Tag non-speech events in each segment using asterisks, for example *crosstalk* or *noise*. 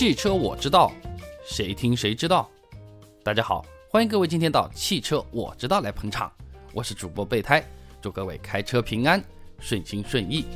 汽车我知道，谁听谁知道。大家好，欢迎各位今天到汽车我知道来捧场，我是主播备胎，祝各位开车平安，顺心顺意。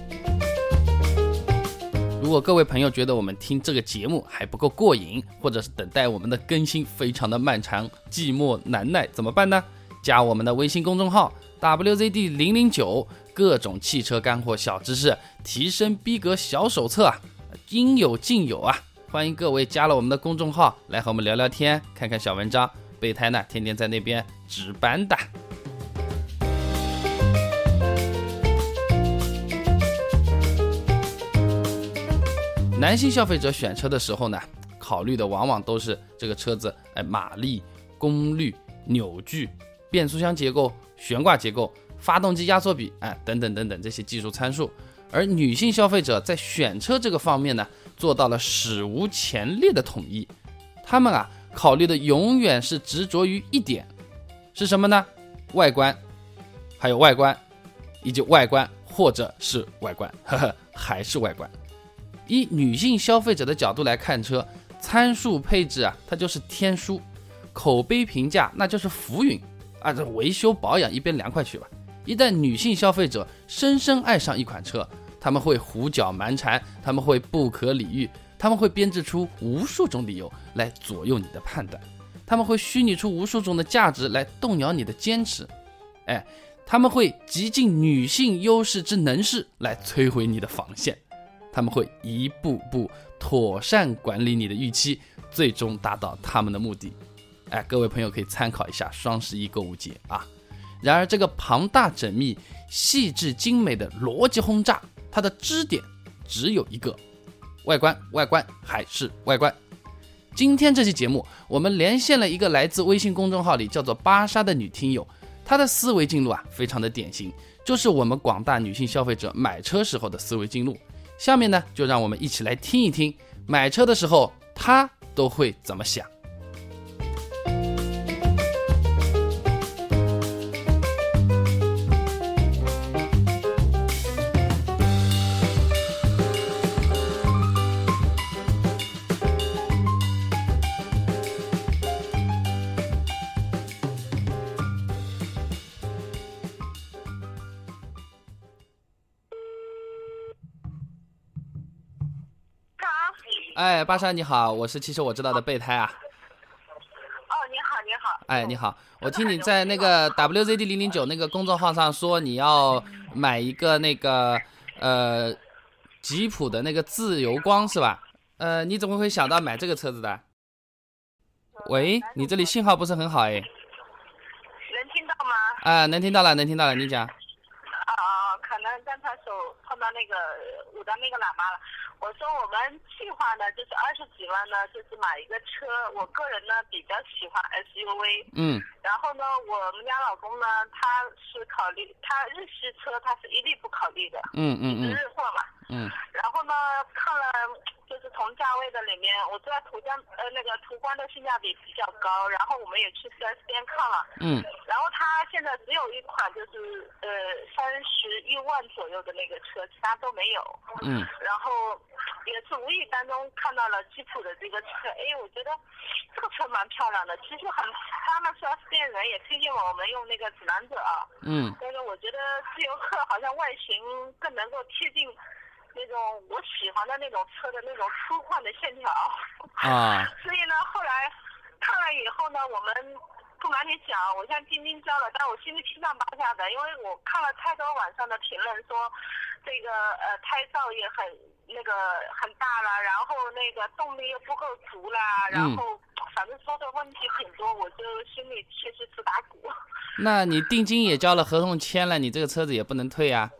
如果各位朋友觉得我们听这个节目还不够过瘾，或者是等待我们的更新非常的漫长、寂寞难耐，怎么办呢？加我们的微信公众号 WZD 零零九，各种汽车干货小知识，提升逼格小手册啊，应有尽有啊！欢迎各位加了我们的公众号来和我们聊聊天，看看小文章。备胎呢，天天在那边值班的。男性消费者选车的时候呢，考虑的往往都是这个车子，哎，马力、功率、扭矩、变速箱结构、悬挂结构、发动机压缩比，哎，等等等等这些技术参数。而女性消费者在选车这个方面呢，做到了史无前例的统一。他们啊，考虑的永远是执着于一点，是什么呢？外观，还有外观，以及外观或者是外观，呵呵，还是外观。以女性消费者的角度来看车，参数配置啊，它就是天书；口碑评价那就是浮云啊。这维修保养一边凉快去吧。一旦女性消费者深深爱上一款车，他们会胡搅蛮缠，他们会不可理喻，他们会编织出无数种理由来左右你的判断，他们会虚拟出无数种的价值来动摇你的坚持，哎，他们会极尽女性优势之能事来摧毁你的防线。他们会一步步妥善管理你的预期，最终达到他们的目的。哎，各位朋友可以参考一下双十一购物节啊。然而，这个庞大缜密、细致精美的逻辑轰炸，它的支点只有一个：外观，外观还是外观。今天这期节目，我们连线了一个来自微信公众号里叫做芭莎的女听友，她的思维进路啊，非常的典型，就是我们广大女性消费者买车时候的思维进路。下面呢，就让我们一起来听一听，买车的时候他都会怎么想。哎，巴莎你好，我是其实我知道的备胎啊。哦，你好，你好。哎，你好，我听你在那个 WZD 零零九那个公众号上说你要买一个那个呃吉普的那个自由光是吧？呃，你怎么会想到买这个车子的？喂，你这里信号不是很好哎。能听到吗？啊，能听到了，能听到了，你讲。啊，可能刚才手碰到那个我的那个喇叭了。我说我们计划呢，就是二十几万呢，就是买一个车。我个人呢比较喜欢 SUV。嗯。然后呢，我们家老公呢，他是考虑他日系车，他是一律不考虑的。嗯嗯嗯。日货嘛。嗯。然后呢，看了就是同价位的里面，我知道途观呃那个途观的性价比比较高，然后我们也去 4S 店看了。嗯。然后它现在只有一款，就是呃三十一万左右的那个车，其他都没有。嗯。然后。也是无意当中看到了吉普的这个车，哎，我觉得这个车蛮漂亮的。其实很，他们四 S 店人也推荐我们用那个指南者啊。嗯。但是我觉得自由客好像外形更能够贴近那种我喜欢的那种车的那种粗犷的线条。啊。*laughs* 所以呢，后来看了以后呢，我们不瞒你讲，我现在叮叮交了，但我心里七上八下的，因为我看了太多网上的评论说。这个呃胎噪也很那个很大了，然后那个动力又不够足啦，然后反正说的问题很多，我就心里确实直打鼓。那你定金也交了，合同签了，你这个车子也不能退呀。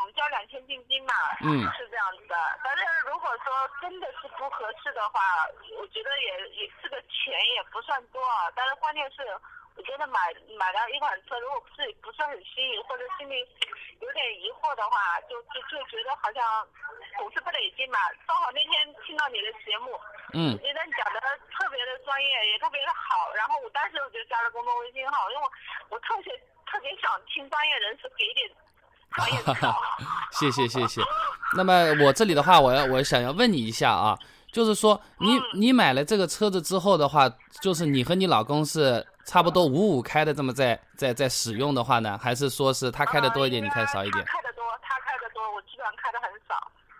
我们交两千定金嘛，嗯，是这样子的。反正如果说真的是不合适的话，我觉得也也这个钱也不算多啊。但是关键是。我觉得买买到一款车，如果自己不是很心仪，或者心里有点疑惑的话，就就就觉得好像总是不得劲嘛。正好那天听到你的节目，嗯，觉得你讲的特别的专业，也特别的好。然后我当时我就加了公众微信号，因为我我特别特别想听专业人士给点。*laughs* 谢谢谢谢。那么我这里的话，我要我想要问你一下啊，就是说你你买了这个车子之后的话，就是你和你老公是差不多五五开的这么在在在使用的话呢，还是说是他开的多一点，你开少一点？他开的多，他开的多，我基本上开的很少。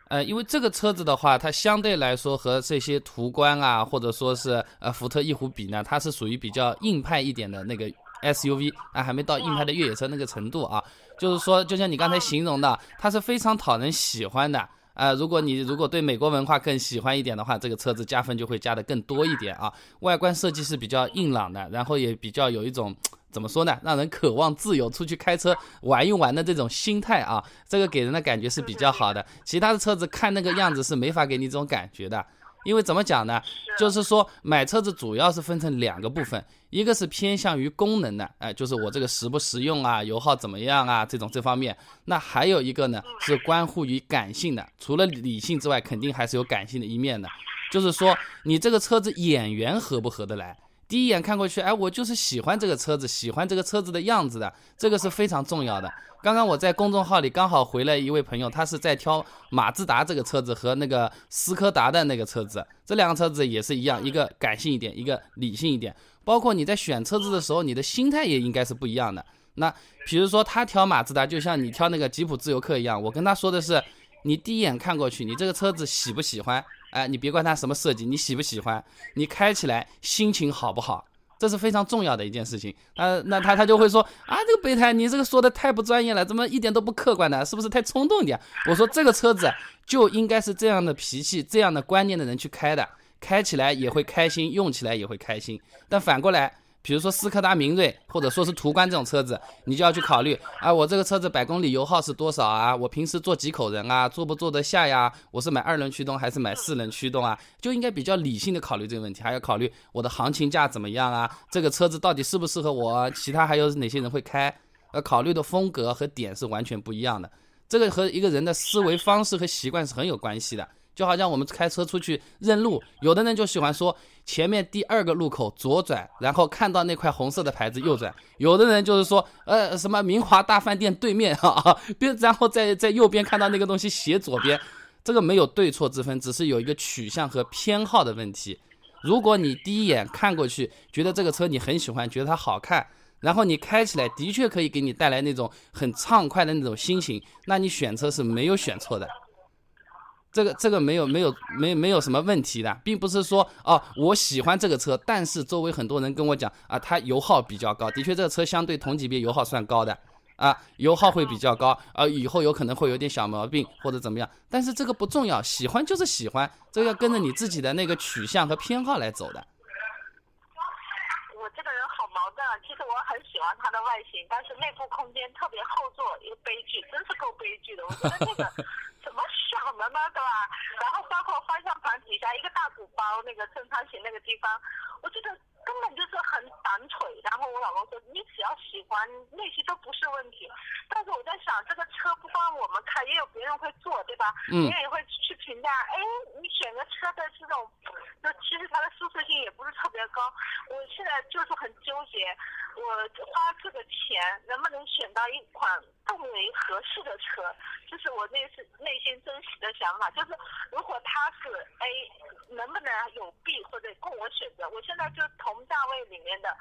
呃，因为这个车子的话，它相对来说和这些途观啊，或者说是呃福特翼虎比呢，它是属于比较硬派一点的那个 SUV 啊，还没到硬派的越野车那个程度啊。就是说，就像你刚才形容的，它是非常讨人喜欢的啊。如果你如果对美国文化更喜欢一点的话，这个车子加分就会加的更多一点啊。外观设计是比较硬朗的，然后也比较有一种。怎么说呢？让人渴望自由出去开车玩一玩的这种心态啊，这个给人的感觉是比较好的。其他的车子看那个样子是没法给你这种感觉的，因为怎么讲呢？就是说买车子主要是分成两个部分，一个是偏向于功能的，哎，就是我这个实不实用啊，油耗怎么样啊，这种这方面。那还有一个呢是关乎于感性的，除了理性之外，肯定还是有感性的一面的，就是说你这个车子眼缘合不合得来。第一眼看过去，哎，我就是喜欢这个车子，喜欢这个车子的样子的，这个是非常重要的。刚刚我在公众号里刚好回了一位朋友，他是在挑马自达这个车子和那个斯柯达的那个车子，这两个车子也是一样，一个感性一点，一个理性一点。包括你在选车子的时候，你的心态也应该是不一样的。那比如说他挑马自达，就像你挑那个吉普自由客一样，我跟他说的是，你第一眼看过去，你这个车子喜不喜欢？哎，你别管它什么设计，你喜不喜欢？你开起来心情好不好？这是非常重要的一件事情。呃，那他他就会说啊，这个备胎你这个说的太不专业了，怎么一点都不客观呢？是不是太冲动一点？我说这个车子就应该是这样的脾气、这样的观念的人去开的，开起来也会开心，用起来也会开心。但反过来。比如说斯柯达明锐，或者说是途观这种车子，你就要去考虑啊，我这个车子百公里油耗是多少啊？我平时坐几口人啊？坐不坐得下呀？我是买二轮驱动还是买四轮驱动啊？就应该比较理性的考虑这个问题，还要考虑我的行情价怎么样啊？这个车子到底适不适合我？其他还有哪些人会开？呃，考虑的风格和点是完全不一样的，这个和一个人的思维方式和习惯是很有关系的。就好像我们开车出去认路，有的人就喜欢说前面第二个路口左转，然后看到那块红色的牌子右转；有的人就是说，呃，什么明华大饭店对面啊，*laughs* 边然后在在右边看到那个东西斜左边，这个没有对错之分，只是有一个取向和偏好的问题。如果你第一眼看过去觉得这个车你很喜欢，觉得它好看，然后你开起来的确可以给你带来那种很畅快的那种心情，那你选车是没有选错的。这个这个没有没有没没有什么问题的，并不是说哦我喜欢这个车，但是周围很多人跟我讲啊，它油耗比较高，的确这个车相对同级别油耗算高的啊，油耗会比较高，啊以后有可能会有点小毛病或者怎么样，但是这个不重要，喜欢就是喜欢，这个要跟着你自己的那个取向和偏好来走的。我这个人好矛盾，啊，其实我很喜欢它的外形，但是内部空间特别后座，一个悲剧，真是够悲剧的，我觉得这个。怎么想的呢，对吧？然后包括方向盘底下一个大鼓包，那个正方形那个地方，我觉得根本就是很短腿。然后我老公说，你只要喜欢那些都不是问题。但是我在想，这个车不光我们开，也有别人会坐，对吧？嗯。别人也会去评价，哎，你选个车的这种，就其实它的舒适性也不是特别高。我现在就是很纠结，我花这个钱能不能选到一款更为合适的车？就是我内是。内心真实的想法就是，如果它是 A，能不能有 B 或者供我选择？我现在就同价位里面的，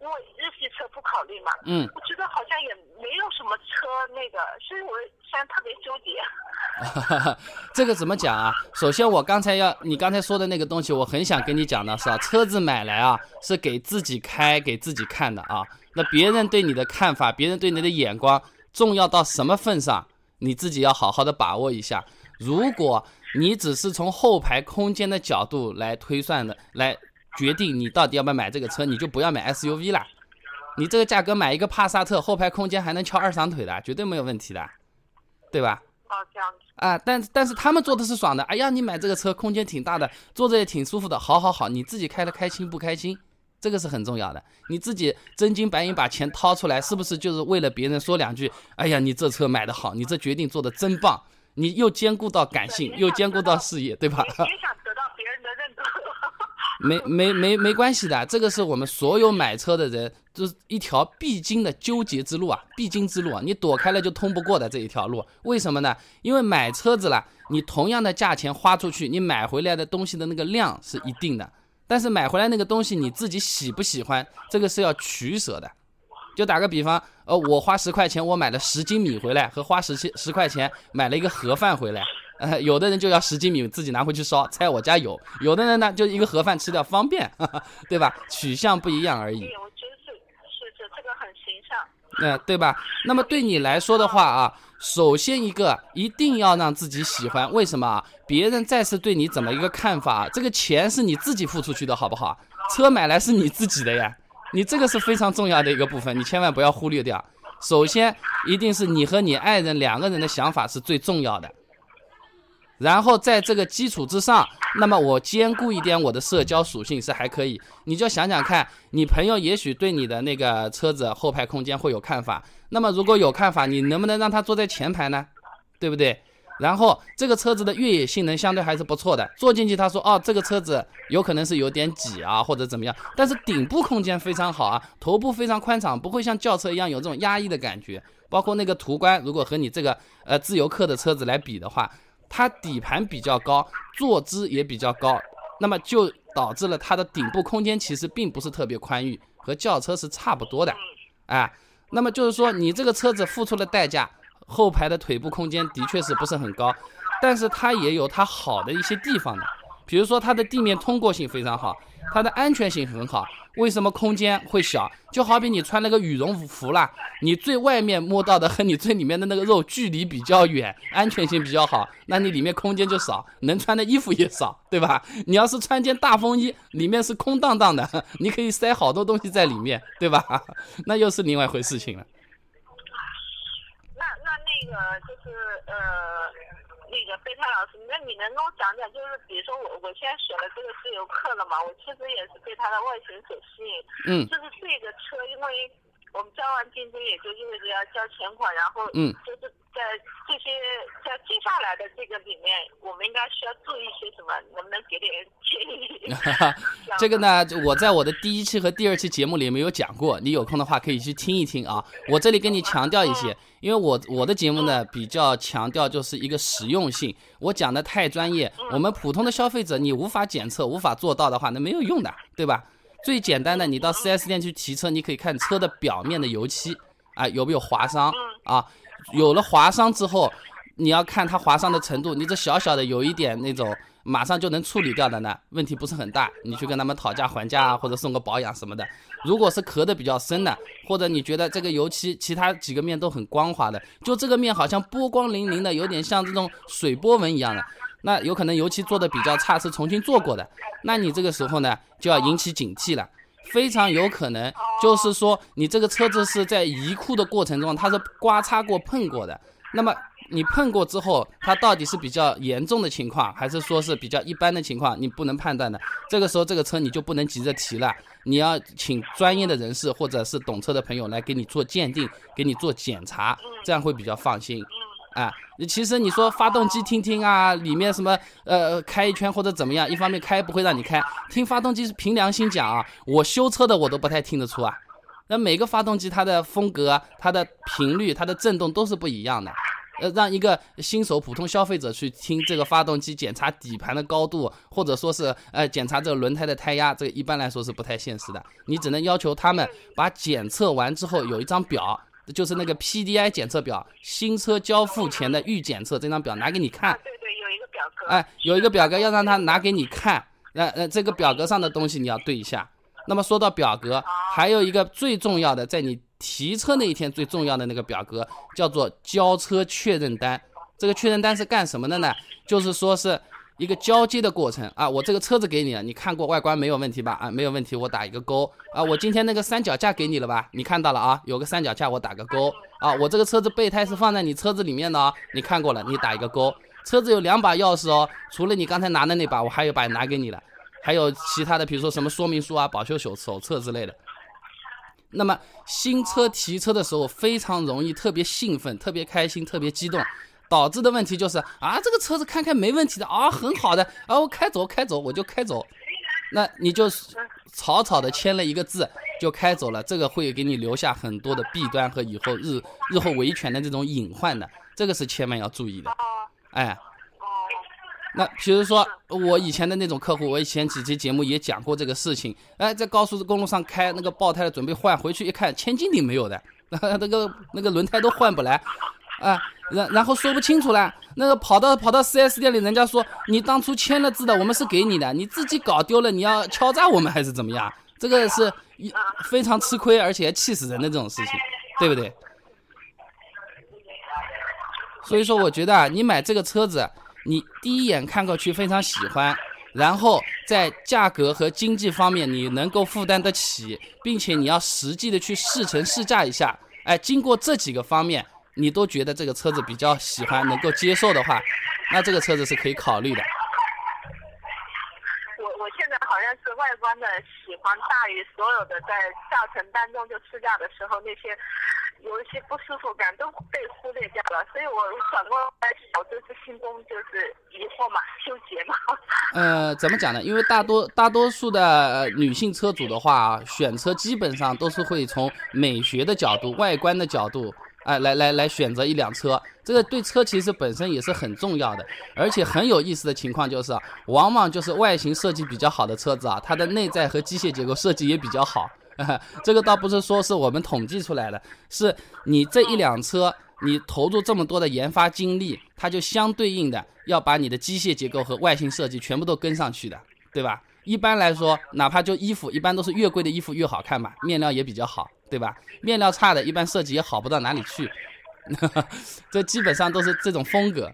因为日系车不考虑嘛。嗯。我觉得好像也没有什么车那个，所以我现在特别纠结。*laughs* 这个怎么讲啊？首先，我刚才要你刚才说的那个东西，我很想跟你讲的是啊，车子买来啊是给自己开、给自己看的啊。那别人对你的看法，别人对你的眼光，重要到什么份上？你自己要好好的把握一下。如果你只是从后排空间的角度来推算的，来决定你到底要不要买这个车，你就不要买 SUV 了。你这个价格买一个帕萨特，后排空间还能翘二郎腿的，绝对没有问题的，对吧？哦，这样子。啊，但但是他们坐的是爽的。哎呀，你买这个车空间挺大的，坐着也挺舒服的。好好好，你自己开的开心不开心？这个是很重要的，你自己真金白银把钱掏出来，是不是就是为了别人说两句？哎呀，你这车买的好，你这决定做的真棒，你又兼顾到感性，又兼顾到事业，对吧？没没没没关系的，这个是我们所有买车的人，就是一条必经的纠结之路啊，必经之路啊，你躲开了就通不过的这一条路。为什么呢？因为买车子了，你同样的价钱花出去，你买回来的东西的那个量是一定的，但是买回来那个东西你自己喜不喜欢，这个是要取舍的。就打个比方，呃，我花十块钱我买了十斤米回来，和花十七十块钱买了一个盒饭回来。呃，*laughs* 有的人就要十斤米自己拿回去烧，菜我家有；有的人呢，就一个盒饭吃掉方便，对吧？取向不一样而已。对，我觉得是是是，这个很形象。嗯，对吧？那么对你来说的话啊，首先一个一定要让自己喜欢，为什么啊？别人再次对你怎么一个看法，这个钱是你自己付出去的，好不好？车买来是你自己的呀，你这个是非常重要的一个部分，你千万不要忽略掉。首先，一定是你和你爱人两个人的想法是最重要的。然后在这个基础之上，那么我兼顾一点我的社交属性是还可以。你就想想看，你朋友也许对你的那个车子后排空间会有看法，那么如果有看法，你能不能让他坐在前排呢？对不对？然后这个车子的越野性能相对还是不错的，坐进去他说哦，这个车子有可能是有点挤啊或者怎么样，但是顶部空间非常好啊，头部非常宽敞，不会像轿车一样有这种压抑的感觉。包括那个途观，如果和你这个呃自由客的车子来比的话。它底盘比较高，坐姿也比较高，那么就导致了它的顶部空间其实并不是特别宽裕，和轿车是差不多的，哎，那么就是说你这个车子付出的代价，后排的腿部空间的确是不是很高，但是它也有它好的一些地方的，比如说它的地面通过性非常好，它的安全性很好。为什么空间会小？就好比你穿那个羽绒服啦，你最外面摸到的和你最里面的那个肉距离比较远，安全性比较好，那你里面空间就少，能穿的衣服也少，对吧？你要是穿件大风衣，里面是空荡荡的，*laughs* 你可以塞好多东西在里面，对吧？*laughs* 那又是另外一回事情了。那那那个就是呃。那个备胎老师，那你能跟我讲讲，就是比如说我我现在选了这个自由课了嘛，我其实也是被它的外形所吸引。嗯。就是这个车，因为我们交完定金，也就意味着要交钱款，然后嗯，就是在这些在接下来的这个里面，我们应该需要注意些什么？能不能给点建议？*laughs* 这个呢，我在我的第一期和第二期节目里没有讲过，你有空的话可以去听一听啊。我这里跟你强调一些。因为我我的节目呢比较强调就是一个实用性，我讲的太专业，我们普通的消费者你无法检测、无法做到的话，那没有用的，对吧？最简单的，你到 4S 店去提车，你可以看车的表面的油漆啊有没有划伤啊，有了划伤之后，你要看它划伤的程度，你这小小的有一点那种。马上就能处理掉的呢，问题不是很大。你去跟他们讨价还价啊，或者送个保养什么的。如果是壳的比较深的，或者你觉得这个油漆其他几个面都很光滑的，就这个面好像波光粼粼的，有点像这种水波纹一样的，那有可能油漆做的比较差，是重新做过的。那你这个时候呢，就要引起警惕了，非常有可能就是说你这个车子是在移库的过程中，它是刮擦过碰过的，那么。你碰过之后，它到底是比较严重的情况，还是说是比较一般的情况，你不能判断的。这个时候，这个车你就不能急着提了，你要请专业的人士或者是懂车的朋友来给你做鉴定，给你做检查，这样会比较放心。啊，其实你说发动机听听啊，里面什么呃开一圈或者怎么样，一方面开不会让你开，听发动机是凭良心讲啊，我修车的我都不太听得出啊。那每个发动机它的风格、它的频率、它的震动都是不一样的。呃，让一个新手普通消费者去听这个发动机检查底盘的高度，或者说是呃检查这个轮胎的胎压，这个一般来说是不太现实的。你只能要求他们把检测完之后有一张表，就是那个 PDI 检测表，新车交付前的预检测这张表拿给你看。对对，有一个表格。哎，有一个表格要让他拿给你看，那呃这个表格上的东西你要对一下。那么说到表格，还有一个最重要的，在你。提车那一天最重要的那个表格叫做交车确认单，这个确认单是干什么的呢？就是说是一个交接的过程啊。我这个车子给你了，你看过外观没有问题吧？啊，没有问题，我打一个勾啊。我今天那个三脚架给你了吧？你看到了啊，有个三脚架，我打个勾啊。我这个车子备胎是放在你车子里面的啊，你看过了，你打一个勾。车子有两把钥匙哦，除了你刚才拿的那把，我还有把拿给你了，还有其他的，比如说什么说明书啊、保修手手册之类的。那么新车提车的时候非常容易特别兴奋、特别开心、特别激动，导致的问题就是啊，这个车子看看没问题的啊，很好的啊，我开走开走我就开走，那你就草草的签了一个字就开走了，这个会给你留下很多的弊端和以后日日后维权的这种隐患的，这个是千万要注意的。哦。哎，哦，那比如说我以前的那种客户，我以前几期节目也讲过这个事情。哎，在高速公路上开那个爆胎的，准备换回去一看，千斤顶没有的，*laughs* 那个那个轮胎都换不来，啊，然然后说不清楚了，那个跑到跑到 4S 店里，人家说你当初签了字的，我们是给你的，你自己搞丢了，你要敲诈我们还是怎么样？这个是一非常吃亏，而且气死人的这种事情，对不对？所以说，我觉得啊，你买这个车子，你第一眼看过去非常喜欢，然后在价格和经济方面你能够负担得起，并且你要实际的去试乘试驾一下，哎，经过这几个方面，你都觉得这个车子比较喜欢，能够接受的话，那这个车子是可以考虑的。我我现在好像是外观的喜欢大于所有的在驾乘当中就试驾的时候那些有一些不舒服感都被忽略掉了，所以我转过来想，就是心中就是疑惑嘛，纠结嘛。呃，怎么讲呢？因为大多大多数的呃女性车主的话啊，选车基本上都是会从美学的角度、外观的角度，哎、来来来选择一辆车。这个对车其实本身也是很重要的，而且很有意思的情况就是，往往就是外形设计比较好的车子啊，它的内在和机械结构设计也比较好。*laughs* 这个倒不是说是我们统计出来的，是你这一辆车，你投入这么多的研发精力，它就相对应的要把你的机械结构和外形设计全部都跟上去的，对吧？一般来说，哪怕就衣服，一般都是越贵的衣服越好看嘛，面料也比较好，对吧？面料差的，一般设计也好不到哪里去，*laughs* 这基本上都是这种风格。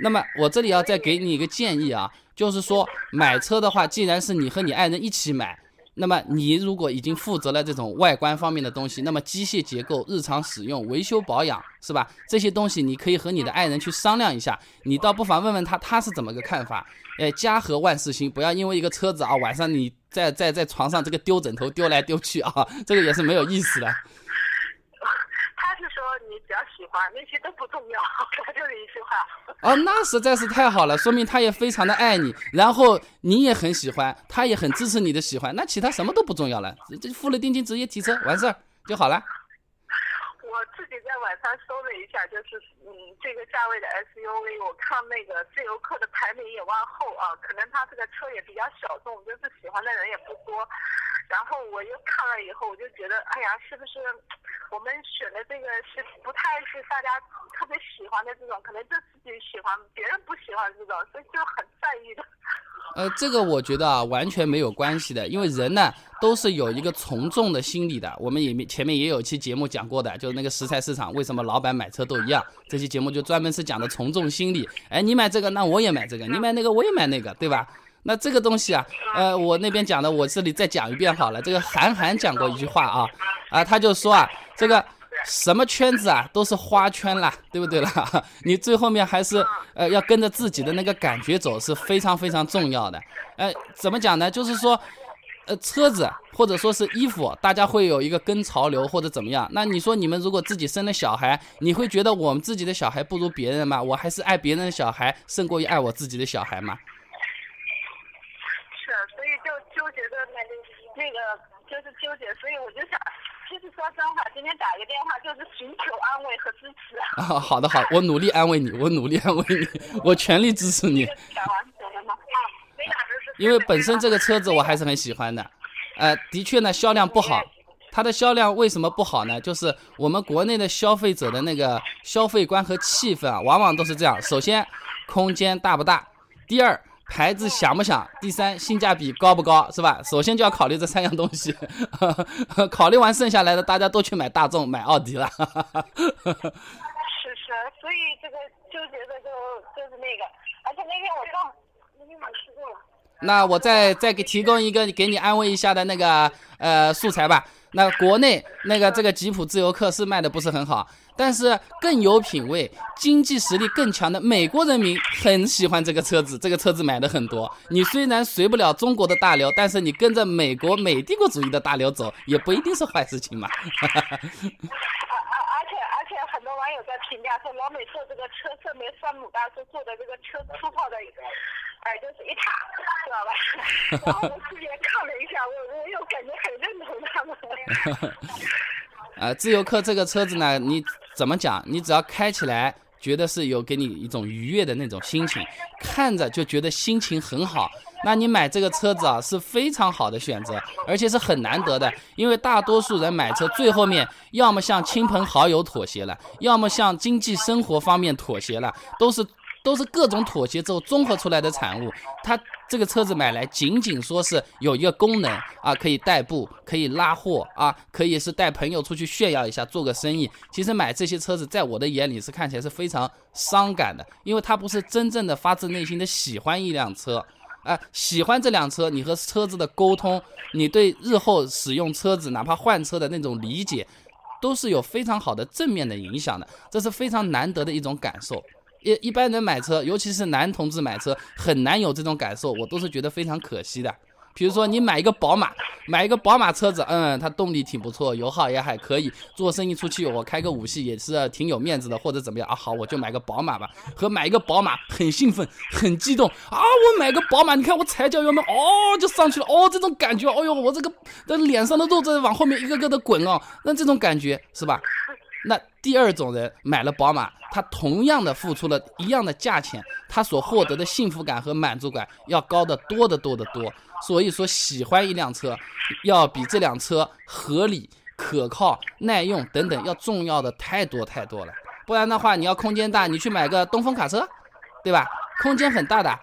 那么我这里要再给你一个建议啊，就是说买车的话，既然是你和你爱人一起买，那么你如果已经负责了这种外观方面的东西，那么机械结构、日常使用、维修保养，是吧？这些东西你可以和你的爱人去商量一下，你倒不妨问问他他是怎么个看法。哎，家和万事兴，不要因为一个车子啊，晚上你在在在床上这个丢枕头丢来丢去啊，这个也是没有意思的。*laughs* 他是说你只要喜欢，那些都不重要，他就是一句话。哦，那实在是太好了，说明他也非常的爱你，然后你也很喜欢，他也很支持你的喜欢，那其他什么都不重要了，这付了定金直接提车完事儿就好了。晚上搜了一下，就是嗯，这个价位的 SUV，我看那个自由客的排名也往后啊，可能它这个车也比较小众，就是喜欢的人也不多。然后我又看了以后，我就觉得，哎呀，是不是我们选的这个是不太是大家特别喜欢的这种？可能就自己喜欢，别人不喜欢这种，所以就很在意的。呃，这个我觉得啊，完全没有关系的，因为人呢都是有一个从众的心理的。我们也前面也有期节目讲过的，就是那个食材市场为什么老板买车都一样。这期节目就专门是讲的从众心理。哎，你买这个，那我也买这个；你买那个，我也买那个，对吧？那这个东西啊，呃，我那边讲的，我这里再讲一遍好了。这个韩寒讲过一句话啊，啊，他就说啊，这个。什么圈子啊，都是花圈啦，对不对啦？*laughs* 你最后面还是呃要跟着自己的那个感觉走，是非常非常重要的。呃，怎么讲呢？就是说，呃，车子或者说是衣服，大家会有一个跟潮流或者怎么样。那你说你们如果自己生了小孩，你会觉得我们自己的小孩不如别人吗？我还是爱别人的小孩胜过于爱我自己的小孩吗？纠结的那个那个就是纠结，所以我就想。就是说真话，今天打个电话就是寻求安慰和支持。啊，好的好，我努力安慰你，我努力安慰你，*laughs* 我全力支持你。因为本身这个车子我还是很喜欢的，呃，的确呢销量不好，它的销量为什么不好呢？就是我们国内的消费者的那个消费观和气氛啊，往往都是这样：首先，空间大不大；第二。牌子响不响？第三，性价比高不高，是吧？首先就要考虑这三样东西，*laughs* 考虑完剩下来的，大家都去买大众、买奥迪了。*laughs* 是是，所以这个纠结的就就是那个，而且那天我刚那天晚吃过了。那我再再给提供一个给你安慰一下的那个呃素材吧。那国内那个这个吉普自由客是卖的不是很好，但是更有品位、经济实力更强的美国人民很喜欢这个车子，这个车子买的很多。你虽然随不了中国的大流，但是你跟着美国美帝国主义的大流走，也不一定是坏事情嘛。而而而且而且很多网友在评价说，老美做这个车，特别山姆大叔做的这个车粗糙的。哎，就是一踏，知道吧？然后我自己看了一下，我我又感觉很认同他们。啊，自由客这个车子呢，你怎么讲？你只要开起来，觉得是有给你一种愉悦的那种心情，看着就觉得心情很好。那你买这个车子啊，是非常好的选择，而且是很难得的。因为大多数人买车，最后面要么向亲朋好友妥协了，要么向经济生活方面妥协了，都是。都是各种妥协之后综合出来的产物。它这个车子买来仅仅说是有一个功能啊，可以代步，可以拉货啊，可以是带朋友出去炫耀一下，做个生意。其实买这些车子，在我的眼里是看起来是非常伤感的，因为它不是真正的发自内心的喜欢一辆车，啊，喜欢这辆车，你和车子的沟通，你对日后使用车子，哪怕换车的那种理解，都是有非常好的正面的影响的，这是非常难得的一种感受。一一般人买车，尤其是男同志买车，很难有这种感受，我都是觉得非常可惜的。比如说你买一个宝马，买一个宝马车子，嗯，它动力挺不错，油耗也还可以，做生意出去我开个五系也是挺有面子的，或者怎么样啊？好，我就买个宝马吧。和买一个宝马很兴奋，很激动啊！我买个宝马，你看我踩脚油门，哦，就上去了，哦，这种感觉，哦呦，我这个的脸上的肉在往后面一个个的滚哦，那这种感觉是吧？那第二种人买了宝马，他同样的付出了一样的价钱，他所获得的幸福感和满足感要高得多得多得多。所以说，喜欢一辆车，要比这辆车合理、可靠、耐用等等要重要的太多太多了。不然的话，你要空间大，你去买个东风卡车，对吧？空间很大的，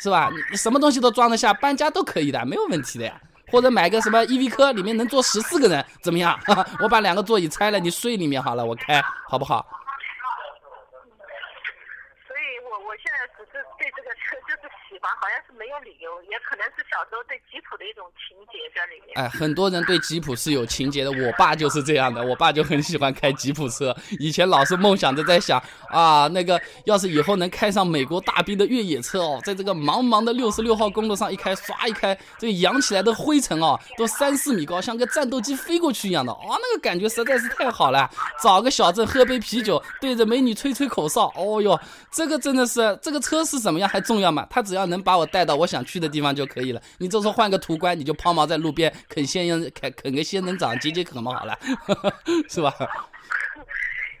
是吧？你什么东西都装得下，搬家都可以的，没有问题的呀。或者买个什么 EV 科，里面能坐十四个人，怎么样？*laughs* 我把两个座椅拆了，你睡里面好了，我开，好不好？所以我我现在只是对这个车好像是没有理由，也可能是小时候对吉普的一种情节在里面。哎，很多人对吉普是有情节的，我爸就是这样的，我爸就很喜欢开吉普车，以前老是梦想着在想啊，那个要是以后能开上美国大兵的越野车哦，在这个茫茫的六十六号公路上一开，唰一开，这扬起来的灰尘哦，都三四米高，像个战斗机飞过去一样的，哦，那个感觉实在是太好了。找个小镇喝杯啤酒，对着美女吹吹口哨，哦哟，这个真的是这个车是怎么样还重要吗？它只要能把我带到我想去的地方就可以了。你这时候换个途观，你就抛锚在路边啃仙人啃啃个仙人掌解解渴嘛，好了，*laughs* 是吧？*laughs*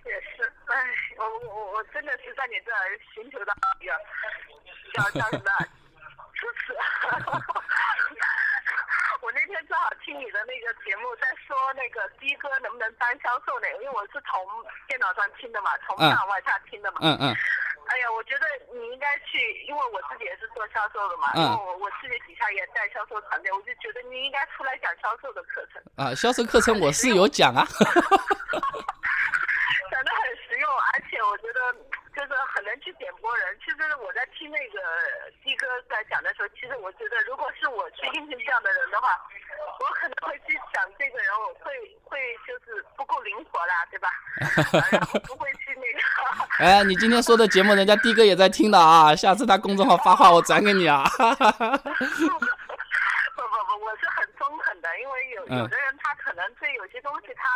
也是，哎，我我我真的是在你这儿寻求到一个叫叫什么支持。*laughs* 我那天正好听你的那个节目，在说那个的哥能不能当销售呢？因为我是从电脑上听的嘛，从上往下听的嘛。嗯嗯。哎呀，我觉得你应该去，因为我自己也是做销售的嘛，然后我我自己底下也带销售团队，我就觉得你应该出来讲销售的课程。啊，销售课程我是有讲啊。*laughs* *laughs* 讲的很实用，而且我觉得就是很能去点拨人。其实我在听那个的哥在讲的时候，其实我觉得如果是我去应聘这样的人的话，我可能会去想这个人我会会就是不够灵活啦，对吧？*laughs* 然后不会。哎，你今天说的节目，人家的哥也在听的啊，下次他公众号发话，我转给你啊。*laughs* 不不不，我是很中肯的，因为有有的人他可能对有些东西他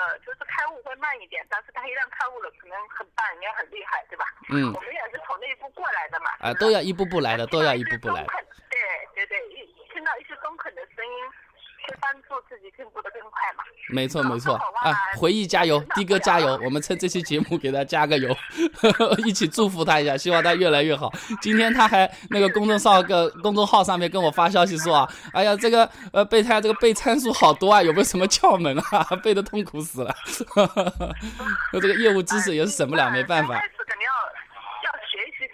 呃就是开悟会慢一点，但是他一旦开悟了，可能很棒，也很厉害，对吧？嗯。我们也是从那一步过来的嘛。啊，都要一步步来的，都要一步步来。对对对，一听到一些中肯的声音。去帮助自己进步的更快嘛？没错没错啊！回忆加油，*laughs* 的哥加油！我们趁这期节目给他加个油，*laughs* 一起祝福他一下，希望他越来越好。今天他还那个公众号个公众号上面跟我发消息说啊，哎呀这个呃备胎这个背参数好多啊，有没有什么窍门啊？*laughs* 背的痛苦死了，那这个业务知识也是省不了，没办法。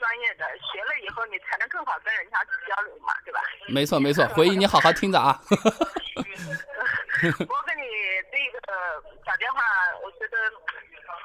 专业的学了以后，你才能更好跟人家去交流嘛，对吧？没错没错，回忆你好好听着啊。*laughs* 我跟你这个打电话，我觉得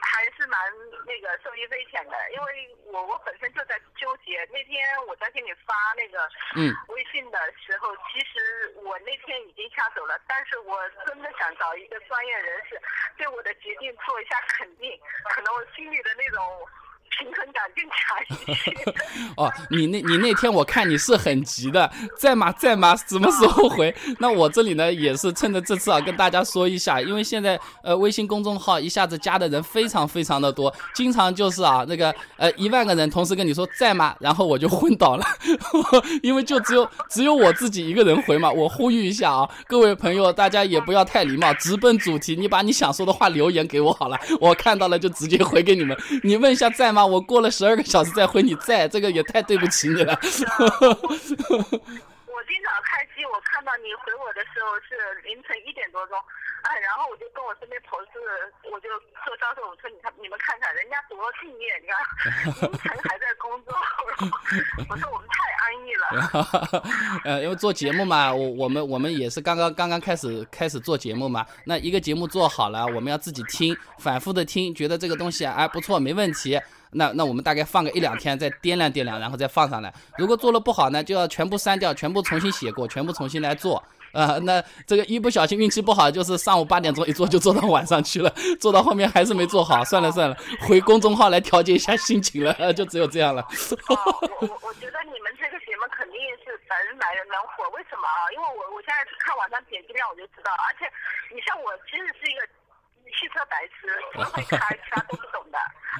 还是蛮那个受益匪浅的，因为我我本身就在纠结。那天我在给你发那个嗯微信的时候，其实我那天已经下手了，但是我真的想找一个专业人士对我的决定做一下肯定，可能我心里的那种。平衡感更强一些。*laughs* 哦，你那，你那天我看你是很急的，*laughs* 在吗？在吗？什么时候回？*laughs* 那我这里呢，也是趁着这次啊，跟大家说一下，因为现在呃，微信公众号一下子加的人非常非常的多，经常就是啊，那个呃，一万个人同时跟你说在吗？然后我就昏倒了，因为就只有只有我自己一个人回嘛。我呼吁一下啊，各位朋友，大家也不要太礼貌，直奔主题，你把你想说的话留言给我好了，我看到了就直接回给你们。你问一下在吗？我过了十二个小时再回你在，这个也太对不起你了。我经常开机，我看到你回我的时候是凌晨一点多钟，哎，然后我就跟我身边同事，我就说销售，我说你看你们看看人家多敬业，你看凌晨还在工作，我说我们太安逸了。*laughs* 呃，因为做节目嘛，我我们我们也是刚刚刚刚开始开始做节目嘛，那一个节目做好了，我们要自己听，反复的听，觉得这个东西哎不错，没问题。那那我们大概放个一两天，再掂量掂量，然后再放上来。如果做了不好呢，就要全部删掉，全部重新写过，全部重新来做。啊，那这个一不小心运气不好，就是上午八点钟一做就做到晚上去了，做到后面还是没做好，算了算了，回公众号来调节一下心情了，就只有这样了。我我我觉得你们这个节目肯定是百人百人能火，为什么啊？因为我我现在看网上点击量我就知道，而且你像我其实是一个。汽车白痴，不会开，其他都不懂的，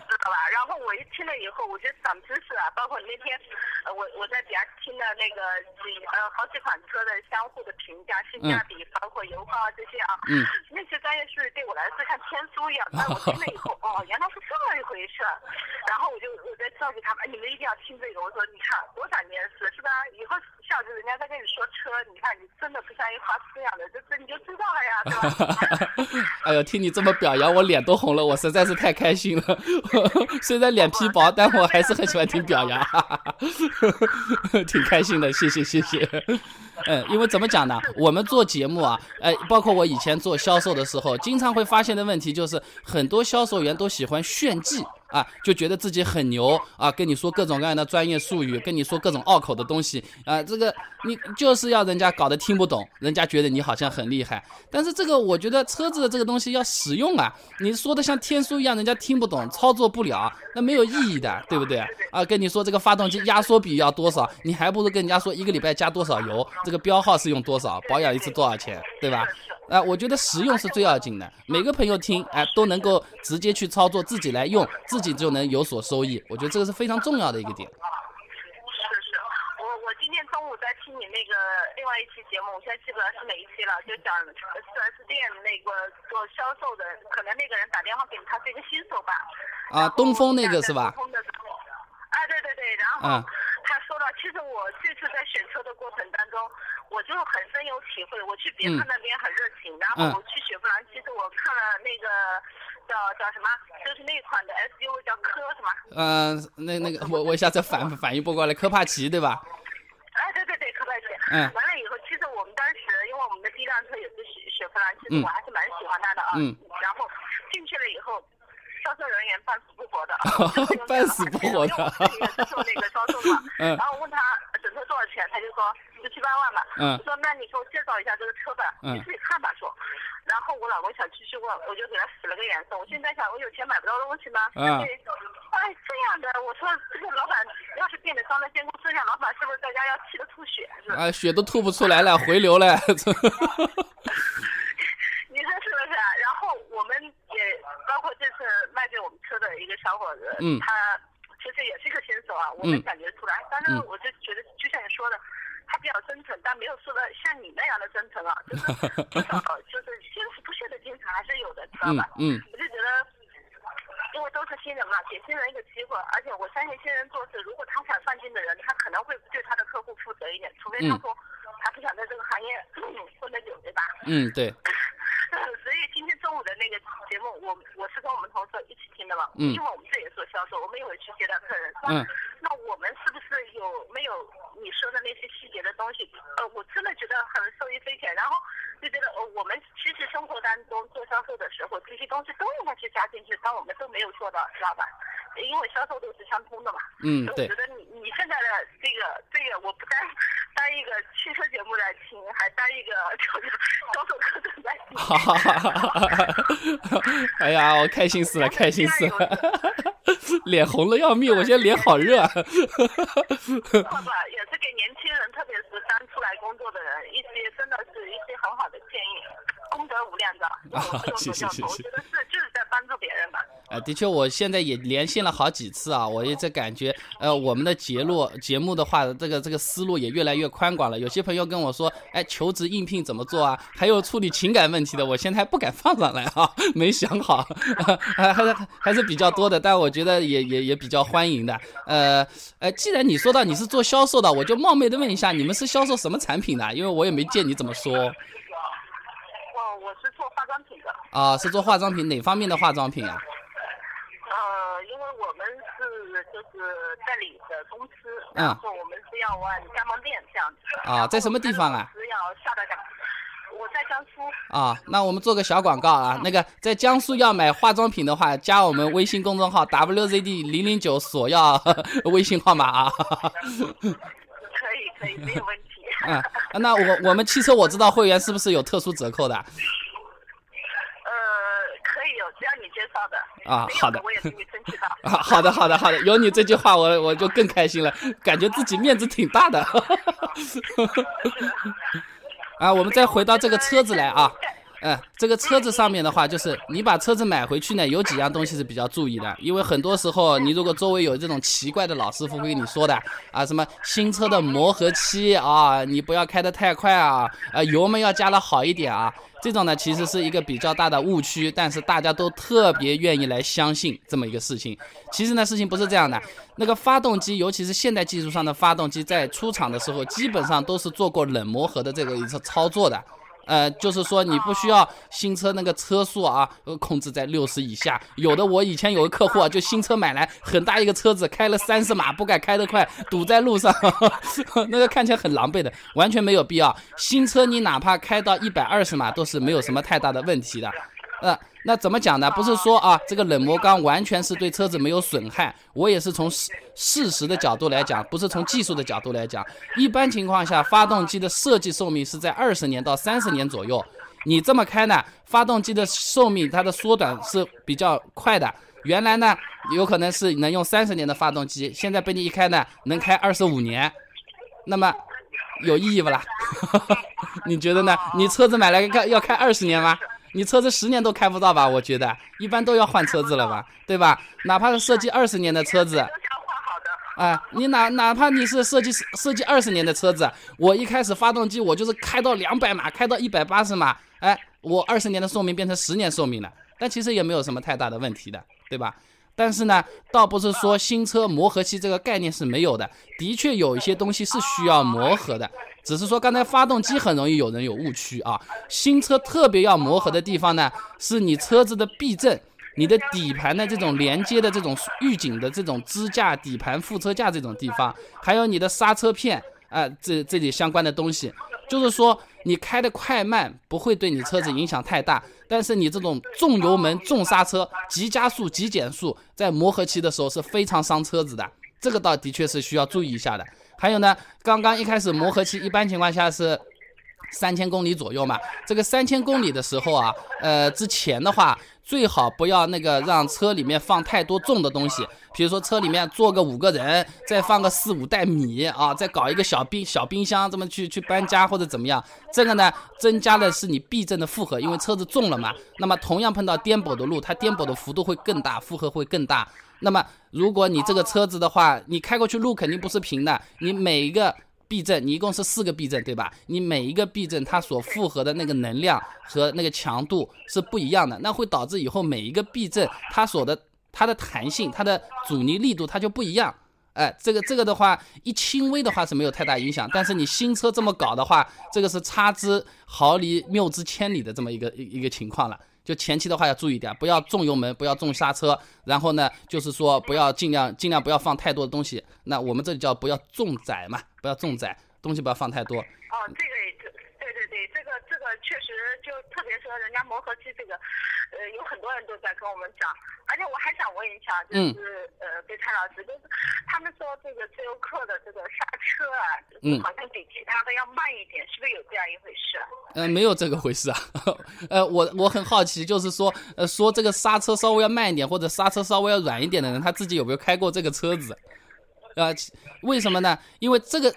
知道吧？然后我一听了以后，我觉得长知识啊。包括那天，呃，我我在底下听的那个几呃好几款车的相互的评价、性价比，包括油耗啊这些啊，嗯，那些专业术语对我来说像天书一样。*laughs* 但我听了以后，哦，原来是这么一回事。然后我就我在告诉他们，你们一定要听这个。我说，你看多少年事是吧？以后下次人家再跟你说车，你看你真的不像一花痴一样的，这这你就知道了呀，对吧？*laughs* 哎呀，听你。这么表扬我脸都红了，我实在是太开心了。*laughs* 虽然脸皮薄，但我还是很喜欢听表扬，*laughs* 挺开心的。谢谢谢谢。嗯，因为怎么讲呢？我们做节目啊，呃，包括我以前做销售的时候，经常会发现的问题就是，很多销售员都喜欢炫技。啊，就觉得自己很牛啊，跟你说各种各样的专业术语，跟你说各种拗口的东西啊，这个你就是要人家搞得听不懂，人家觉得你好像很厉害。但是这个我觉得车子的这个东西要实用啊，你说的像天书一样，人家听不懂，操作不了，那没有意义的，对不对？啊，跟你说这个发动机压缩比要多少，你还不如跟人家说一个礼拜加多少油，这个标号是用多少，保养一次多少钱，对吧？啊，我觉得实用是最要紧的。每个朋友听，哎，都能够直接去操作，自己来用，己就能有所收益。我觉得这个是非常重要的一个点。是是，我我今天中午在听你那个另外一期节目，我现在记不得是哪一期了，就讲四 S 店那个做销售的，可能那个人打电话给你，他是一个新手吧。啊，东风那个是吧？哎，对对对，然后他说了，其实我这次在选车的过程当中。我就很深有体会，我去别克那边很热情，然后我去雪佛兰，其实我看了那个叫叫什么，就是那款的 SUV 叫科什么？嗯，那那个我我一下子反反应不过来，科帕奇对吧？哎，对对对，科帕奇。嗯。完了以后，其实我们当时因为我们的第一辆车也是雪雪佛兰，其实我还是蛮喜欢它的啊。嗯。然后进去了以后，销售人员半死不活的。*laughs* 半死不活的。*laughs* 也是做那个销售嘛。*laughs* 嗯。然后问他整车多少钱，他就说。十七八万吧，嗯，说那你给我介绍一下这个车吧，你自己看吧，说。然后我老公想继续问，我就给他使了个眼色。我现在想，我有钱买不到东西吗？嗯。哎，这样的，我说这个老板要是变得装了监控摄像，老板是不是在家要气得吐血？是吧？啊，血都吐不出来了，回流了。你说是不是啊？然后我们也包括这次卖给我们车的一个小伙子，嗯，他其实也是一个新手啊，我能感觉出来。但是我就觉得，就像你说的。他比较真诚，但没有说的像你那样的真诚啊，就是 *laughs* 至少，就是心服不屑的精神还是有的，知道吧？嗯，我就觉得，因为都是新人嘛，给新人一个机会，而且我相信新人做事，如果他想上进的人，他可能会对他的客户负责一点，除非他说他不想在这个行业混得久，对吧？嗯，对。*laughs* 所以今天中午的那个节目，我我是跟我们同事一起听的嘛，嗯，因为我们这也做销售，我们也会去接待客人，嗯，那我们是不是有没有你说的那些细节的东西？呃，我真的觉得很受益匪浅，然后就觉得呃，我们其实生活当中做销售的时候，这些东西都应该去加进去，但我们都没有做到，知道吧？因为销售都是相通的嘛，嗯，对。我觉得你你现在的这个这个，我不单当一个汽车节目来听，还当一个 *laughs* 就是销售课程来听。哈哈哈哈哈！哎呀，我开心死了，开心死了。脸红了要命，我现在脸好热。*laughs* 错吧，也是给年轻人，特别是刚出来工作的人，一些真的是一些很好的建议，功德无量的。啊我谢谢谢谢。呃，的确，我现在也连线了好几次啊，我也在感觉，呃，我们的节目节目的话，这个这个思路也越来越宽广了。有些朋友跟我说，哎，求职应聘怎么做啊？还有处理情感问题的，我现在还不敢放上来啊，*laughs* 没想好，*laughs* 还还是还是比较多的，但我觉得也也也比较欢迎的。呃，呃，既然你说到你是做销售的，我就冒昧的问一下，你们是销售什么产品的？因为我也没见你怎么说我我是做化妆品的，啊，是做化妆品哪方面的化妆品啊？我们是就是代理的公司，嗯然后我们是要往加盟店这样子。啊在什么地方啊？是要下到江，我在江苏。啊，那我们做个小广告啊，那个在江苏要买化妆品的话，加我们微信公众号 WZD 零零九索要微信号码啊。可以可以，没有问题。嗯，那我我们汽车我知道会员是不是有特殊折扣的？呃，可以有，只要你介绍的。没有啊好的我也给你争取到。*laughs* 啊，好的好的好的，有你这句话我我就更开心了，感觉自己面子挺大的。*laughs* 啊，我们再回到这个车子来啊。嗯，这个车子上面的话，就是你把车子买回去呢，有几样东西是比较注意的，因为很多时候你如果周围有这种奇怪的老师傅会跟你说的啊，什么新车的磨合期啊，你不要开得太快啊，呃，油门要加的好一点啊，这种呢其实是一个比较大的误区，但是大家都特别愿意来相信这么一个事情。其实呢，事情不是这样的，那个发动机，尤其是现代技术上的发动机，在出厂的时候基本上都是做过冷磨合的这个一次操作的。呃，就是说你不需要新车那个车速啊，控制在六十以下。有的我以前有个客户啊，就新车买来很大一个车子，开了三十码，不敢开得快，堵在路上，*laughs* 那个看起来很狼狈的，完全没有必要。新车你哪怕开到一百二十码都是没有什么太大的问题的。呃，那怎么讲呢？不是说啊，这个冷磨钢完全是对车子没有损害，我也是从事事实的角度来讲，不是从技术的角度来讲。一般情况下，发动机的设计寿命是在二十年到三十年左右。你这么开呢，发动机的寿命它的缩短是比较快的。原来呢，有可能是能用三十年的发动机，现在被你一开呢，能开二十五年。那么有意义不啦？*laughs* 你觉得呢？你车子买来开要开二十年吗？你车子十年都开不到吧？我觉得一般都要换车子了吧，对吧？哪怕是设计二十年的车子。哎，你哪哪怕你是设计设计二十年的车子，我一开始发动机我就是开到两百码，开到一百八十码，哎，我二十年的寿命变成十年寿命了，但其实也没有什么太大的问题的，对吧？但是呢，倒不是说新车磨合期这个概念是没有的，的确有一些东西是需要磨合的，只是说刚才发动机很容易有人有误区啊。新车特别要磨合的地方呢，是你车子的避震。你的底盘的这种连接的这种预警的这种支架、底盘、副车架这种地方，还有你的刹车片啊、这这里相关的东西，就是说你开的快慢不会对你车子影响太大，但是你这种重油门、重刹车、急加速、急减速，在磨合期的时候是非常伤车子的，这个倒的确是需要注意一下的。还有呢，刚刚一开始磨合期一般情况下是。三千公里左右嘛，这个三千公里的时候啊，呃，之前的话最好不要那个让车里面放太多重的东西，比如说车里面坐个五个人，再放个四五袋米啊，再搞一个小冰小冰箱，这么去去搬家或者怎么样，这个呢增加的是你避震的负荷，因为车子重了嘛。那么同样碰到颠簸的路，它颠簸的幅度会更大，负荷会更大。那么如果你这个车子的话，你开过去路肯定不是平的，你每一个。避震，你一共是四个避震，对吧？你每一个避震它所负荷的那个能量和那个强度是不一样的，那会导致以后每一个避震它所的它的弹性、它的阻尼力度它就不一样。哎，这个这个的话，一轻微的话是没有太大影响，但是你新车这么搞的话，这个是差之毫厘、谬之千里的这么一个一一个情况了。就前期的话要注意点，不要重油门，不要重刹车，然后呢，就是说不要尽量尽量不要放太多的东西。那我们这里叫不要重载嘛，不要重载，东西不要放太多。哦，这个也对对对对，这个个确实就特别说人家磨合期这个，呃，有很多人都在跟我们讲，而且我还想问一下，就是、呃，北川老师，就是他他们说这个自由客的这个刹车啊，嗯好像比其他的要慢一点，是不是有这样一回事？呃，没有这个回事啊。*laughs* 呃，我我很好奇，就是说，呃，说这个刹车稍微要慢一点，或者刹车稍微要软一点的人，他自己有没有开过这个车子？呃，为什么呢？因为这个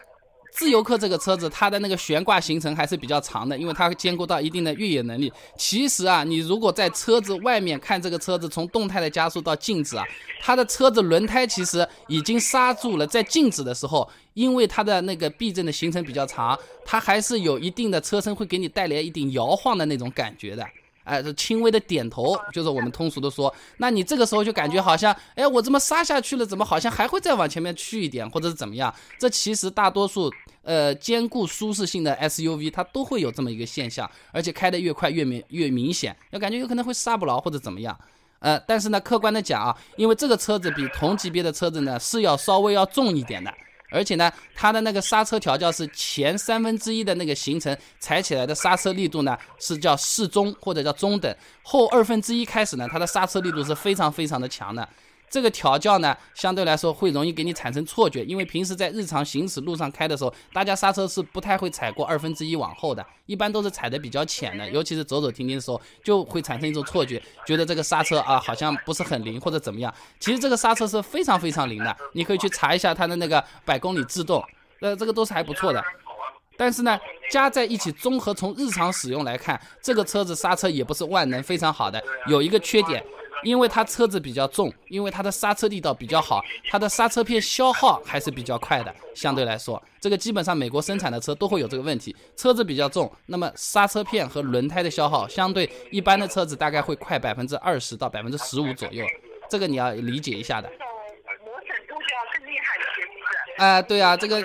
自由客这个车子，它的那个悬挂行程还是比较长的，因为它兼顾到一定的越野能力。其实啊，你如果在车子外面看这个车子从动态的加速到静止啊，它的车子轮胎其实已经刹住了，在静止的时候，因为它的那个避震的行程比较长，它还是有一定的车身会给你带来一定摇晃的那种感觉的。哎，这轻微的点头，就是我们通俗的说，那你这个时候就感觉好像，哎，我这么刹下去了，怎么好像还会再往前面去一点，或者是怎么样？这其实大多数呃兼顾舒适性的 SUV，它都会有这么一个现象，而且开得越快越明越明显，要感觉有可能会刹不牢或者怎么样。呃，但是呢，客观的讲啊，因为这个车子比同级别的车子呢是要稍微要重一点的。而且呢，它的那个刹车调教是前三分之一的那个行程踩起来的刹车力度呢是叫适中或者叫中等，后二分之一开始呢，它的刹车力度是非常非常的强的。这个调教呢，相对来说会容易给你产生错觉，因为平时在日常行驶路上开的时候，大家刹车是不太会踩过二分之一往后的，一般都是踩的比较浅的，尤其是走走停停的时候，就会产生一种错觉，觉得这个刹车啊好像不是很灵或者怎么样。其实这个刹车是非常非常灵的，你可以去查一下它的那个百公里制动，呃，这个都是还不错的。但是呢，加在一起综合从日常使用来看，这个车子刹车也不是万能，非常好的。有一个缺点，因为它车子比较重，因为它的刹车力道比较好，它的刹车片消耗还是比较快的。相对来说，这个基本上美国生产的车都会有这个问题，车子比较重，那么刹车片和轮胎的消耗相对一般的车子大概会快百分之二十到百分之十五左右，这个你要理解一下的。这种磨损度就要更厉害一些，是不是？啊、对啊，这个，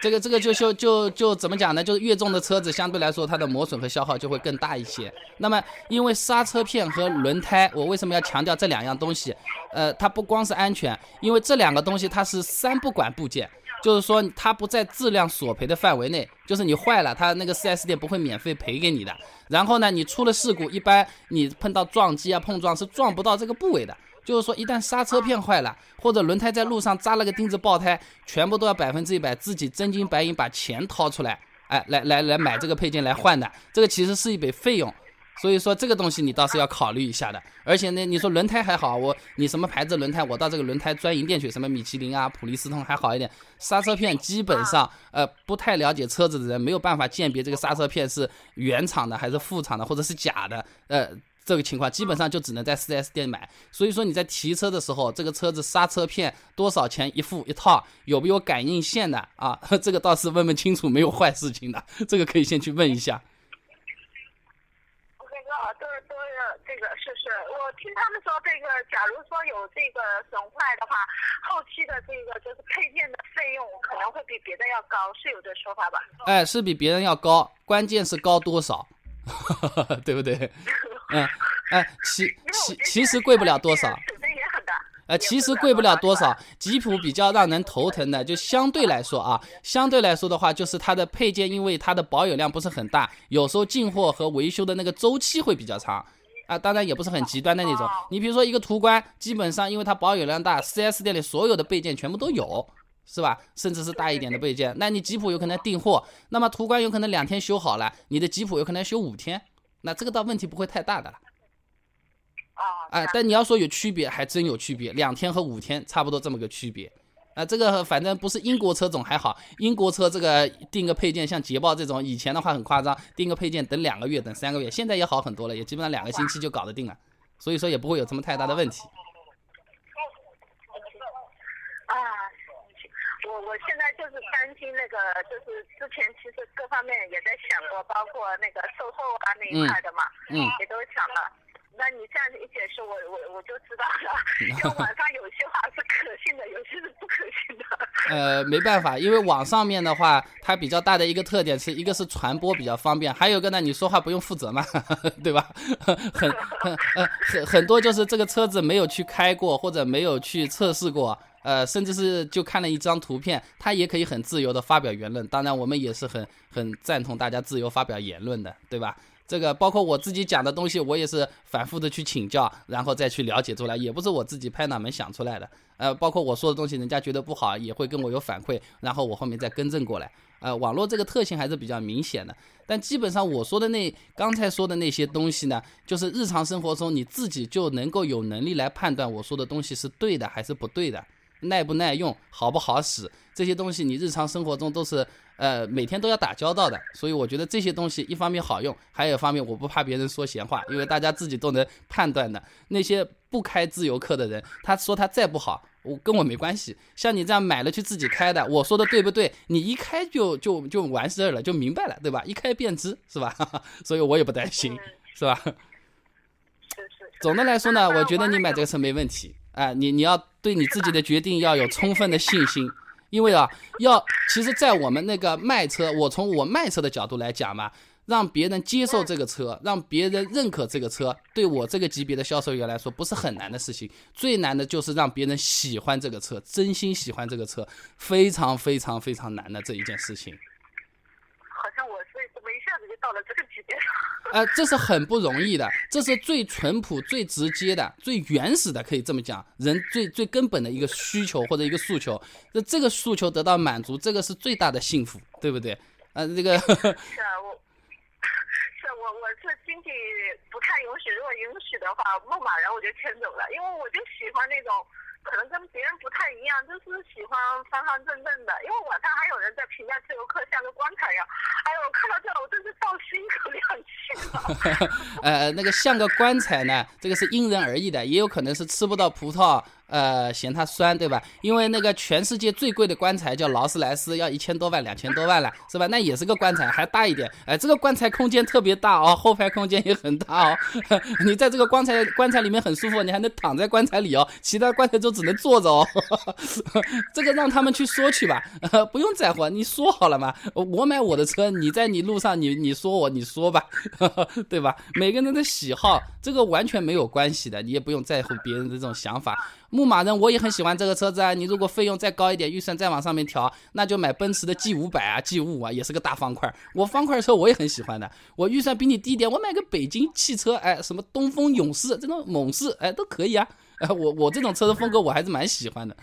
这个，这个就就就就怎么讲呢？就是越重的车子，相对来说它的磨损和消耗就会更大一些。那么，因为刹车片和轮胎，我为什么要强调这两样东西？呃，它不光是安全，因为这两个东西它是三不管部件，就是说它不在质量索赔的范围内，就是你坏了，它那个 4S 店不会免费赔给你的。然后呢，你出了事故，一般你碰到撞击啊、碰撞是撞不到这个部位的。就是说，一旦刹车片坏了，或者轮胎在路上扎了个钉子爆胎，全部都要百分之一百自己真金白银把钱掏出来，哎，来来来买这个配件来换的。这个其实是一笔费用，所以说这个东西你倒是要考虑一下的。而且呢，你说轮胎还好，我你什么牌子轮胎，我到这个轮胎专营店去，什么米其林啊、普利司通还好一点。刹车片基本上，呃，不太了解车子的人没有办法鉴别这个刹车片是原厂的还是副厂的，或者是假的，呃。这个情况基本上就只能在 4S 店买，所以说你在提车的时候，这个车子刹车片多少钱一副一套，有没有感应线的啊？*laughs* 这个倒是问问清楚，没有坏事情的，这个可以先去问一下。这个都是都是这个是是，我听他们说这个，假如说有这个损坏的话，后期的这个就是配件的费用可能会比别的要高，是有这说法吧？哎，是比别人要高，关键是高多少，*laughs* 对不对？嗯，哎，其其其实贵不了多少。呃，其实贵不了多少。吉普比较让人头疼的，就相对来说啊，相对来说的话，就是它的配件，因为它的保有量不是很大，有时候进货和维修的那个周期会比较长。啊，当然也不是很极端的那种。你比如说一个途观，基本上因为它保有量大，4S 店里所有的备件全部都有，是吧？甚至是大一点的备件。那你吉普有可能订货，那么途观有可能两天修好了，你的吉普有可能要修五天，那这个倒问题不会太大的了。啊，哎，但你要说有区别，还真有区别，两天和五天差不多这么个区别。啊，这个反正不是英国车总还好，英国车这个订个配件，像捷豹这种，以前的话很夸张，订个配件等两个月，等三个月，现在也好很多了，也基本上两个星期就搞得定了，所以说也不会有什么太大的问题。啊，我我现在就是担心那个，就是之前其实各方面也在想过，包括那个售后啊那一块的嘛，嗯也都想了。那你这样一解释，我我我就知道了。*laughs* 因为网上有些话是可信的，有些是不可信的。呃，没办法，因为网上面的话，它比较大的一个特点是一个是传播比较方便，还有一个呢，你说话不用负责嘛，*laughs* 对吧？*laughs* 很很呃很很多就是这个车子没有去开过或者没有去测试过，呃，甚至是就看了一张图片，他也可以很自由的发表言论。当然，我们也是很很赞同大家自由发表言论的，对吧？这个包括我自己讲的东西，我也是反复的去请教，然后再去了解出来，也不是我自己拍脑门想出来的。呃，包括我说的东西，人家觉得不好，也会跟我有反馈，然后我后面再更正过来。呃，网络这个特性还是比较明显的。但基本上我说的那刚才说的那些东西呢，就是日常生活中你自己就能够有能力来判断我说的东西是对的还是不对的，耐不耐用，好不好使，这些东西你日常生活中都是呃每天都要打交道的。所以我觉得这些东西一方面好用，还有一方面我不怕别人说闲话，因为大家自己都能判断的。那些不开自由课的人，他说他再不好。我跟我没关系，像你这样买了去自己开的，我说的对不对？你一开就就就完事儿了，就明白了，对吧？一开便知，是吧？*laughs* 所以我也不担心，是吧？总的来说呢，我觉得你买这个车没问题哎，你你要对你自己的决定要有充分的信心，因为啊，要其实，在我们那个卖车，我从我卖车的角度来讲嘛。让别人接受这个车，让别人认可这个车，对我这个级别的销售员来说不是很难的事情。最难的就是让别人喜欢这个车，真心喜欢这个车，非常非常非常难的这一件事情。好像我是怎么一下子就到了这个级别？呃，这是很不容易的，这是最淳朴、最直接的、最原始的，可以这么讲，人最最根本的一个需求或者一个诉求。那这个诉求得到满足，这个是最大的幸福，对不对？呃，这个。*laughs* *laughs* 是啊，我。我是经济不太允许，如果允许的话，牧马人我就迁走了，因为我就喜欢那种可能跟别人不太一样，就是喜欢方方正正的。因为网上还有人在评价自由客像个棺材一样，哎呦，我看到这我真是倒吸一口凉气 *laughs* 呃，那个像个棺材呢，这个是因人而异的，也有可能是吃不到葡萄。呃，嫌它酸，对吧？因为那个全世界最贵的棺材叫劳斯莱斯，要一千多万、两千多万了，是吧？那也是个棺材，还大一点。哎，这个棺材空间特别大哦，后排空间也很大哦。*laughs* 你在这个棺材棺材里面很舒服，你还能躺在棺材里哦。其他棺材就只能坐着哦。*laughs* 这个让他们去说去吧，不用在乎。你说好了嘛，我买我的车，你在你路上你你说我你说吧，*laughs* 对吧？每个人的喜好，这个完全没有关系的，你也不用在乎别人的这种想法。牧马人我也很喜欢这个车子啊，你如果费用再高一点，预算再往上面调，那就买奔驰的 G 五百啊，G 五五啊，也是个大方块。我方块车我也很喜欢的，我预算比你低一点，我买个北京汽车，哎，什么东风勇士这种猛士，哎，都可以啊。*laughs* 哎，我我这种车的风格我还是蛮喜欢的。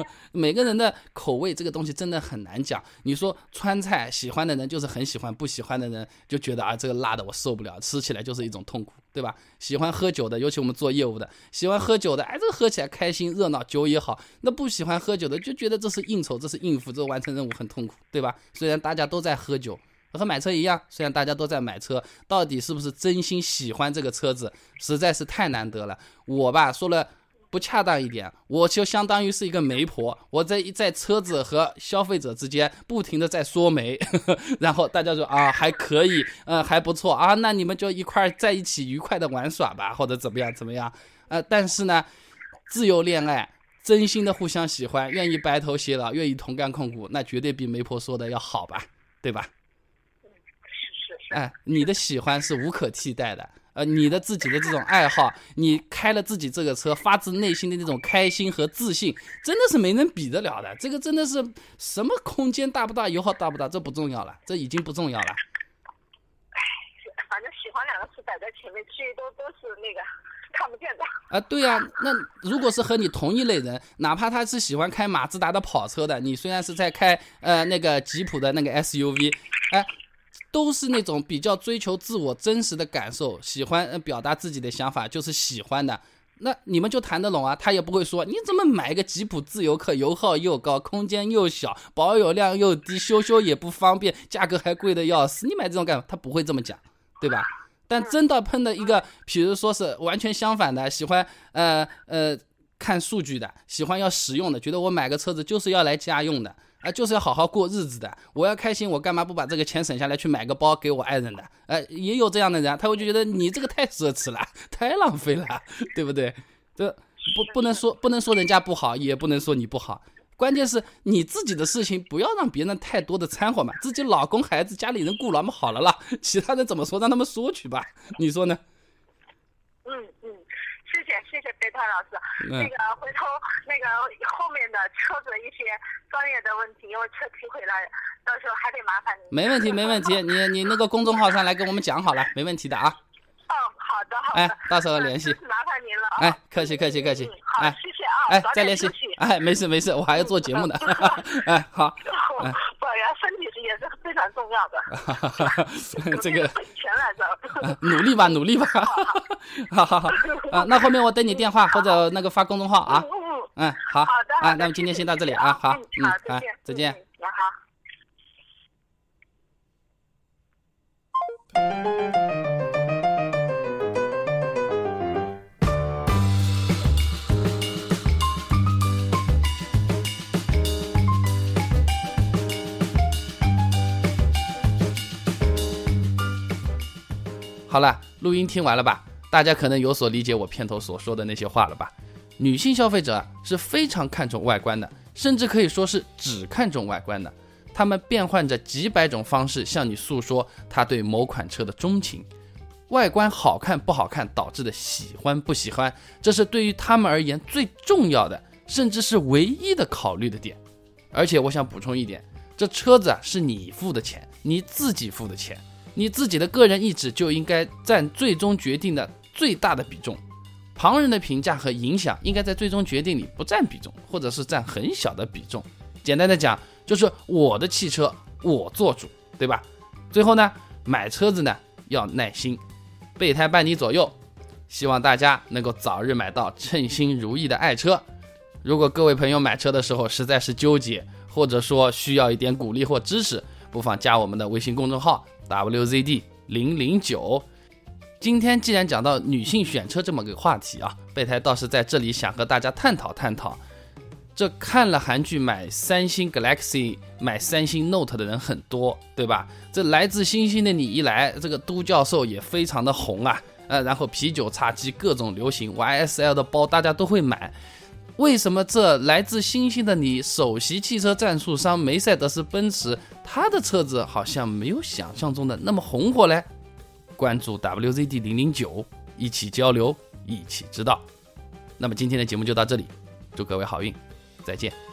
*laughs* 每个人的口味这个东西真的很难讲。你说川菜喜欢的人就是很喜欢，不喜欢的人就觉得啊这个辣的我受不了，吃起来就是一种痛苦，对吧？喜欢喝酒的，尤其我们做业务的，喜欢喝酒的，哎这喝起来开心热闹，酒也好。那不喜欢喝酒的就觉得这是应酬，这是应付，这完成任务很痛苦，对吧？虽然大家都在喝酒，和买车一样，虽然大家都在买车，到底是不是真心喜欢这个车子，实在是太难得了。我吧说了。不恰当一点，我就相当于是一个媒婆，我在在车子和消费者之间不停的在说媒，*laughs* 然后大家说啊还可以，嗯还不错啊，那你们就一块在一起愉快的玩耍吧，或者怎么样怎么样，呃，但是呢，自由恋爱，真心的互相喜欢，愿意白头偕老，愿意同甘共苦，那绝对比媒婆说的要好吧，对吧？是是是，哎，你的喜欢是无可替代的。呃，你的自己的这种爱好，你开了自己这个车，发自内心的那种开心和自信，真的是没人比得了的。这个真的是什么空间大不大，油耗大不大，这不重要了，这已经不重要了。唉，反正喜欢两个字摆在前面，其余都都是那个看不见的。啊，对呀，那如果是和你同一类人，哪怕他是喜欢开马自达的跑车的，你虽然是在开呃那个吉普的那个 SUV，哎。都是那种比较追求自我真实的感受，喜欢表达自己的想法，就是喜欢的。那你们就谈得拢啊，他也不会说你怎么买个吉普自由客，油耗又高，空间又小，保有量又低，修修也不方便，价格还贵的要死，你买这种干嘛？他不会这么讲，对吧？但真到碰到一个，比如说是完全相反的，喜欢呃呃看数据的，喜欢要实用的，觉得我买个车子就是要来家用的。啊，就是要好好过日子的。我要开心，我干嘛不把这个钱省下来去买个包给我爱人的？呃，也有这样的人，他会就觉得你这个太奢侈了，*laughs* 太浪费了，*laughs* 对不对？这不不能说不能说人家不好，也不能说你不好。关键是你自己的事情，不要让别人太多的掺和嘛。自己老公、孩子、家里人顾那么好了啦，*laughs* 其他人怎么说，让他们说去吧。你说呢？谢谢。谢谢谢备胎老师。那嗯个回头那个后面的车子一些专业的问题，因为车提回来，到时候还得麻烦您。没问题，没问题。你你那个公众号上来跟我们讲好了，没问题的啊。嗯，好的好的。哎，到时候联系。麻烦您了啊。哎，客气客气客气嗯。好，哎谢谢啊。哎再联系。哎，没事没事，我还要做节目呢。*laughs* 哎，好，*laughs* 不然身体是也是非常重要的。*laughs* *laughs* 这个本钱来着。*laughs* 努力吧，努力吧。好好好啊，那后面我等你电话或者那个发公众号啊。嗯好。好的。啊，那么今天先到这里啊。好，嗯，嗯好，，再哎见，，好。好了，录音听完了吧？大家可能有所理解我片头所说的那些话了吧？女性消费者是非常看重外观的，甚至可以说是只看重外观的。她们变换着几百种方式向你诉说她对某款车的钟情。外观好看不好看导致的喜欢不喜欢，这是对于他们而言最重要的，甚至是唯一的考虑的点。而且我想补充一点，这车子啊是你付的钱，你自己付的钱。你自己的个人意志就应该占最终决定的最大的比重，旁人的评价和影响应该在最终决定里不占比重，或者是占很小的比重。简单的讲，就是我的汽车我做主，对吧？最后呢，买车子呢要耐心，备胎伴你左右，希望大家能够早日买到称心如意的爱车。如果各位朋友买车的时候实在是纠结，或者说需要一点鼓励或支持，不妨加我们的微信公众号 WZD 零零九。今天既然讲到女性选车这么个话题啊，备胎倒是在这里想和大家探讨探讨。这看了韩剧买三星 Galaxy、买三星 Note 的人很多，对吧？这来自星星的你一来，这个都教授也非常的红啊，呃，然后啤酒叉机各种流行，YSL 的包大家都会买。为什么这来自星星的你首席汽车赞助商梅赛德斯奔驰，它的车子好像没有想象中的那么红火嘞？关注 WZD 零零九，一起交流，一起知道。那么今天的节目就到这里，祝各位好运，再见。